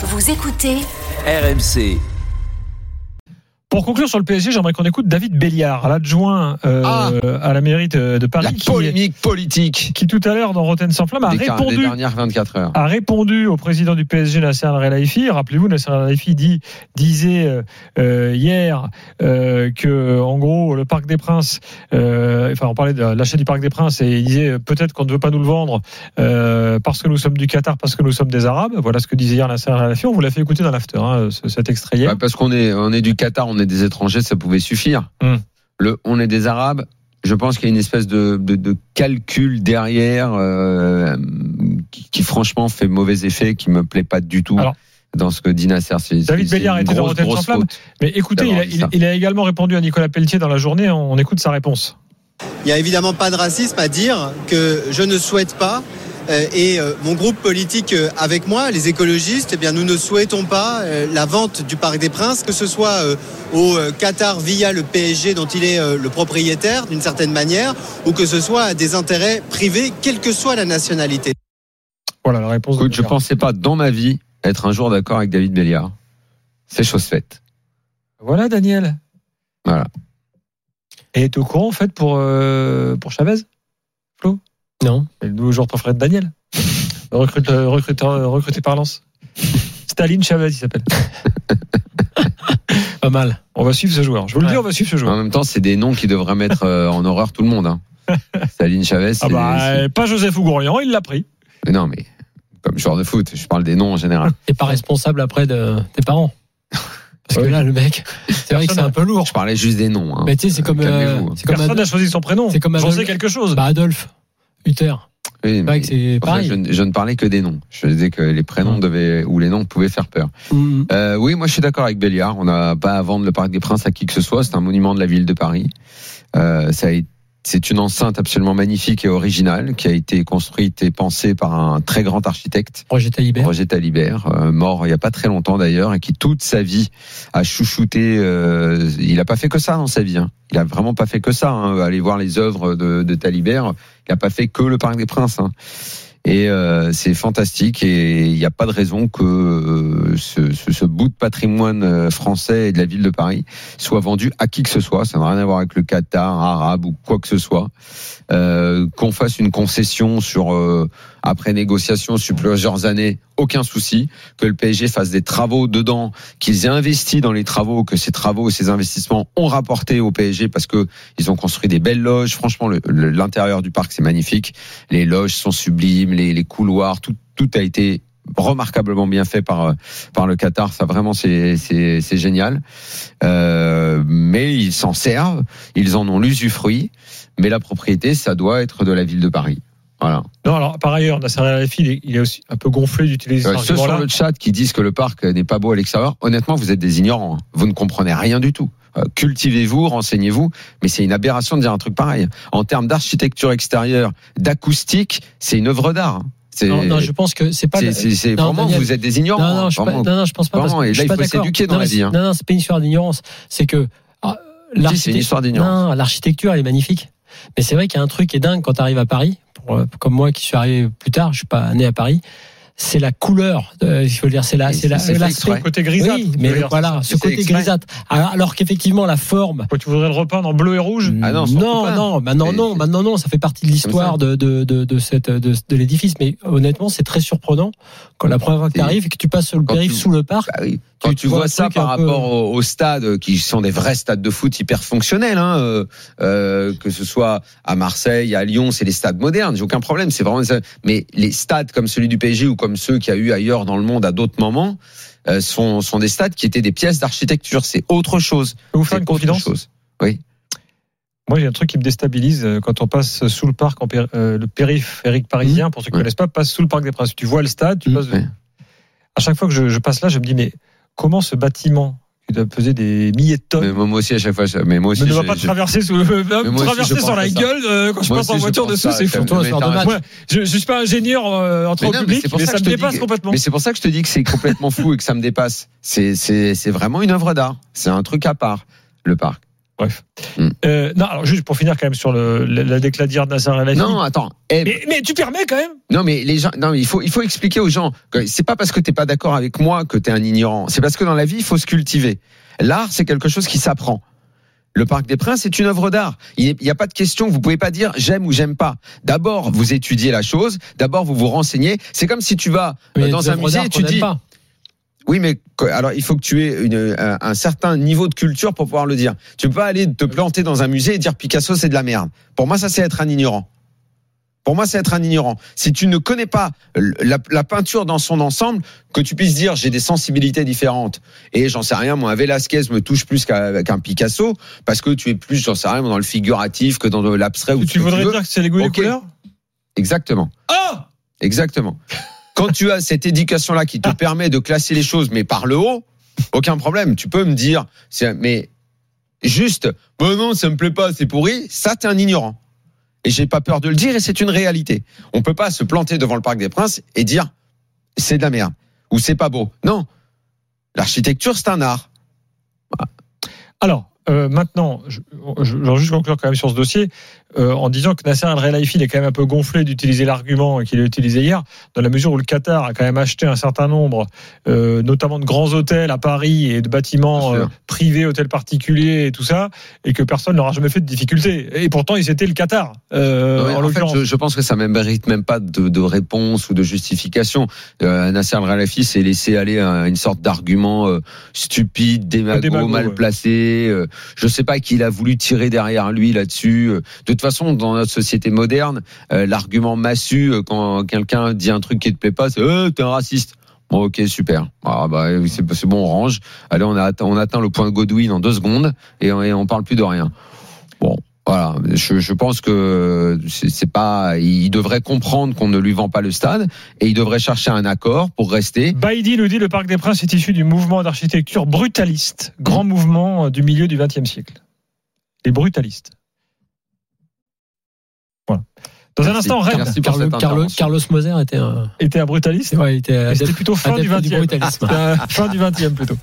Vous écoutez RMC. Pour conclure sur le PSG, j'aimerais qu'on écoute David Béliard, l'adjoint euh, Ah. à la mairie de, Paris, La qui, polémique politique qui tout à l'heure dans Rotten sans flamme a des, car- des répondu dernières 24 heures. a répondu au président du PSG Nasser Al-Khelaifi. Rappelez-vous, Nasser Al-Khelaifi dit, disait euh, euh, hier euh, que, en gros, le Parc des Princes, enfin, on parlait de l'achat du Parc des Princes et il disait peut-être qu'on ne veut pas nous le vendre parce que nous sommes du Qatar, parce que nous sommes des Arabes. Voilà ce que disait hier Nasser Al-Khelaifi. On vous l'a fait écouter dans l'after, hein, ce- cet extrait hier. Ouais, parce qu'on est, on est du Qatar, on est des étrangers, ça pouvait suffire. Hmm. Le, on est des Arabes. Je pense qu'il y a une espèce de, de, de calcul derrière euh, qui, qui, franchement fait mauvais effet, qui me plaît pas du tout. Alors, dans ce que dit Nasser, c'est David Béliard une était dans grosse, sans grosse flamme. faute. Mais écoutez, il a, il a également répondu à Nicolas Pelletier dans la journée. On écoute sa réponse. Il n'y a évidemment pas de racisme à dire que je ne souhaite pas. Euh, Et euh, mon groupe politique euh, avec moi, les écologistes, eh bien, nous ne souhaitons pas la vente du Parc des Princes, que ce soit au Qatar via le PSG dont il est le propriétaire d'une certaine manière, ou que ce soit à des intérêts privés, quelle que soit la nationalité. Voilà la réponse. de Écoute, je Béliard. pensais pas dans ma vie être un jour d'accord avec David Béliard. C'est chose faite. Voilà, Daniel. Voilà. Et t'es au courant, en fait, pour, euh, pour Chavez? Flo? Non. Et le nouveau joueur préféré de Daniel Recrute, euh, recruteur, euh, recruté par Lens. Staline Chavez, il s'appelle. Pas mal. On va suivre ce joueur. Je vous le dis, on va suivre ce En joueur. même temps, c'est des noms qui devraient mettre euh, en horreur tout le monde. Hein. Saline Chavez, c'est Ah bah, pas Joseph Ougourian, il l'a pris. Mais non, mais comme joueur de foot, je parle des noms en général. T'es pas responsable après de tes parents. Parce que là, le mec, c'est vrai que c'est un peu lourd. Je parlais juste des noms. Hein. Mais tu sais, c'est comme, euh, comme, Personne n'a choisi son prénom. c'est comme J'en Adolphe- sais quelque chose. bah, Adolphe, Hutter. Oui, mais c'est je, ne- je ne parlais que des noms. Je disais que les prénoms devaient ou les noms pouvaient faire peur. Mm. Euh, oui, moi je suis d'accord avec Béliard. On n'a pas à vendre le Parc des Princes à qui que ce soit. C'est un monument de la ville de Paris. Euh, ça a été- c'est une enceinte absolument magnifique et originale qui a été construite et pensée par un très grand architecte. Roger Talibert. Roger Talibert, euh, mort il y a pas très longtemps d'ailleurs, et qui toute sa vie a chouchouté. euh, il a pas fait que ça dans sa vie. Hein. Il a vraiment pas fait que ça. Hein. Allez voir les œuvres de, de Talibert. Il a pas fait que le Parc des Princes. Hein. Et euh, c'est fantastique et il n'y a pas de raison que euh, ce, ce, bout de patrimoine euh, français et de la ville de Paris soit vendu à qui que ce soit. Ça n'a rien à voir avec le Qatar, arabe ou quoi que ce soit. Qu'on fasse une concession sur après négociation sur plusieurs années, aucun souci. Que le PSG fasse des travaux dedans, qu'ils aient investi dans les travaux, que ces travaux, ces investissements ont rapporté au PSG parce que ils ont construit des belles loges. Franchement, l'intérieur du parc c'est magnifique. Les loges sont sublimes, les, couloirs, tout, a été remarquablement bien fait par par le Qatar. Ça vraiment c'est c'est génial. Euh, mais ils s'en servent, ils en ont l'usufruit. Mais la propriété, ça doit être de la ville de Paris. Voilà. Non, alors, par ailleurs, Nasser Al-Khelaifi, il est- aussi un peu gonflé d'utiliser Euh, cet ceux sur le chat qui disent que le parc n'est pas beau à l'extérieur, honnêtement, vous êtes des ignorants. hein. Vous ne comprenez rien du tout. Euh, Cultivez-vous, renseignez-vous, mais c'est une aberration de dire un truc pareil. En termes d'architecture extérieure, d'acoustique, c'est une œuvre d'art. hein. Non, non, je pense que c'est pas. c'est- vraiment, Daniel. vous êtes des ignorants. Non, non, hein, je, suis pas- vraiment. non, non, je pense pas. Vraiment, parce que et là, il faut s'éduquer dans Non, la vie, hein. Non, non, c'est pas une histoire d'ignorance. C'est que ah, Si, c'est une l'architecture. histoire d'ignorance. Non, l'architecture, elle est magnifique. Mais c'est vrai qu'il y a un truc qui est dingue quand tu arrives à Paris. Comme moi qui suis arrivé plus tard, je suis pas né à Paris. C'est la couleur. euh, faut le dire, c'est la, c'est la, l'aspect. côté grisâtre. Oui, mais veux dire, voilà, c'est ce C'est côté grisâtre. Alors, alors qu'effectivement, la forme. ça. Tu voudrais le repeindre en bleu et rouge Ah non, non, non, maintenant C'est- non, maintenant non, ça fait partie de l'histoire de, de, de, de, cette, de, de l'édifice. Mais honnêtement, c'est très surprenant quand la première fois que tu arrives et que tu passes sur le périph' sous le parc. Bah oui. Quand Tu- tu, vois vois ça par un peu- rapport aux, stades qui sont des vrais stades de foot hyper fonctionnels, hein, euh, euh, que ce soit à Marseille, à Lyon, c'est des stades modernes, j'ai aucun problème, c'est vraiment. Mais les stades comme celui du PSG ou comme ceux qu'il y a eu ailleurs dans le monde à d'autres moments euh, sont, sont des stades qui étaient des pièces d'architecture. C'est autre chose. Je peux vous faire une confidence chose. Moi, il y a un truc qui me déstabilise euh, quand on passe sous le parc, en péri- euh, le périphérique parisien, pour ceux qui ne Ouais. connaissent pas, passe sous le parc des Princes. Tu vois le stade, tu Mmh. passes. Ouais. À chaque fois que je, je passe là, je me dis, mais comment ce bâtiment, qui doit peser des milliers de tonnes, Mais moi aussi à chaque fois, je- mais moi aussi. ne va pas je- traverser, sous, traverser sur la ça. gueule euh, quand je Moi passe en voiture dessous, ça, c'est fou. Moi, je, je suis pas ingénieur euh, en Mais transport public, c'est pour mais ça ça, que me je te dépasse dis- complètement. Mais c'est pour ça que je te dis que c'est complètement fou et que ça me dépasse. C'est c'est c'est vraiment une œuvre d'art. C'est un truc à part le parc. Bref. Mm. Euh, non, alors juste pour finir quand même sur le, la, la déclat d'hier de Nasser El. Non, attends. Eh, Mais, mais tu permets quand même Non, mais les gens, non, mais il faut, il faut expliquer aux gens que c'est pas parce que t'es pas d'accord avec moi que t'es un ignorant. C'est parce que dans la vie, il faut se cultiver. L'art, c'est quelque chose qui s'apprend. Le Parc des Princes est une œuvre d'art. Il n'y a pas de question. Vous pouvez pas dire j'aime ou j'aime pas. D'abord, vous étudiez la chose. D'abord, vous vous renseignez. C'est comme si tu vas euh, dans un musée et tu dis pas. Oui, mais alors il faut que tu aies une, un, un certain niveau de culture pour pouvoir le dire. Tu peux pas aller te planter dans un musée et dire Picasso c'est de la merde. Pour moi, ça c'est être un ignorant. Pour moi, c'est être un ignorant. Si tu ne connais pas la, la peinture dans son ensemble, que tu puisses dire j'ai des sensibilités différentes et j'en sais rien, moi un Velasquez me touche plus qu'un Picasso parce que tu es plus, j'en sais rien, dans le figuratif que dans l'abstrait Tu voudrais dire que c'est les goûts et les Ok. couleurs? Exactement. Ah Exactement. Quand tu as cette éducation-là qui te permet de classer les choses, mais par le haut, aucun problème. Tu peux me dire, mais juste, bon non, ça me plaît pas, c'est pourri. Ça, t'es un ignorant. Et j'ai pas peur de le dire, et c'est une réalité. On peut pas se planter devant le Parc des Princes et dire, c'est de la merde ou c'est pas beau. Non. L'architecture, c'est un art. Alors, euh, maintenant, je, je, je vais juste conclure quand même sur ce dossier euh, en disant que Nasser El Khelaifi il est quand même un peu gonflé d'utiliser l'argument qu'il a utilisé hier, dans la mesure où le Qatar a quand même acheté un certain nombre, euh, notamment de grands hôtels à Paris et de bâtiments euh, privés, hôtels particuliers et tout ça, et que personne n'aura jamais fait de difficulté. Et pourtant, il c'était le Qatar, Ouais, en, en fait, je, je pense que ça ne mérite même pas de, de réponse ou de justification. Nasser Al-Khelaifi s'est laissé aller à une sorte d'argument stupide, démago, Démago, mal placé. Je sais pas qui il a voulu tirer derrière lui là-dessus. De toute façon, dans notre société moderne, euh, l'argument massu euh, quand quelqu'un dit un truc qui te plaît pas, c'est euh, t'es un raciste. Bon, ok, super. Ah bah c'est bon, on range. Allez, on atteint, le point de Godwin en deux secondes et on, et parle plus de rien. Bon, voilà. Je, pense que c'est pas. Il devrait comprendre qu'on ne lui vend pas le stade et il devrait chercher un accord pour rester. Baïdi nous dit le Parc des Princes est issu du mouvement d'architecture brutaliste, grand mouvement du milieu du XXe siècle. Les brutalistes. Voilà. Dans un instant, Rennes Merci pour Carlo-. Carlos Moser était un. était un brutaliste. Ouais, il était adepte- plutôt fin du adepte du 20e. brutalisme. C'était, euh, fin du 20e plutôt.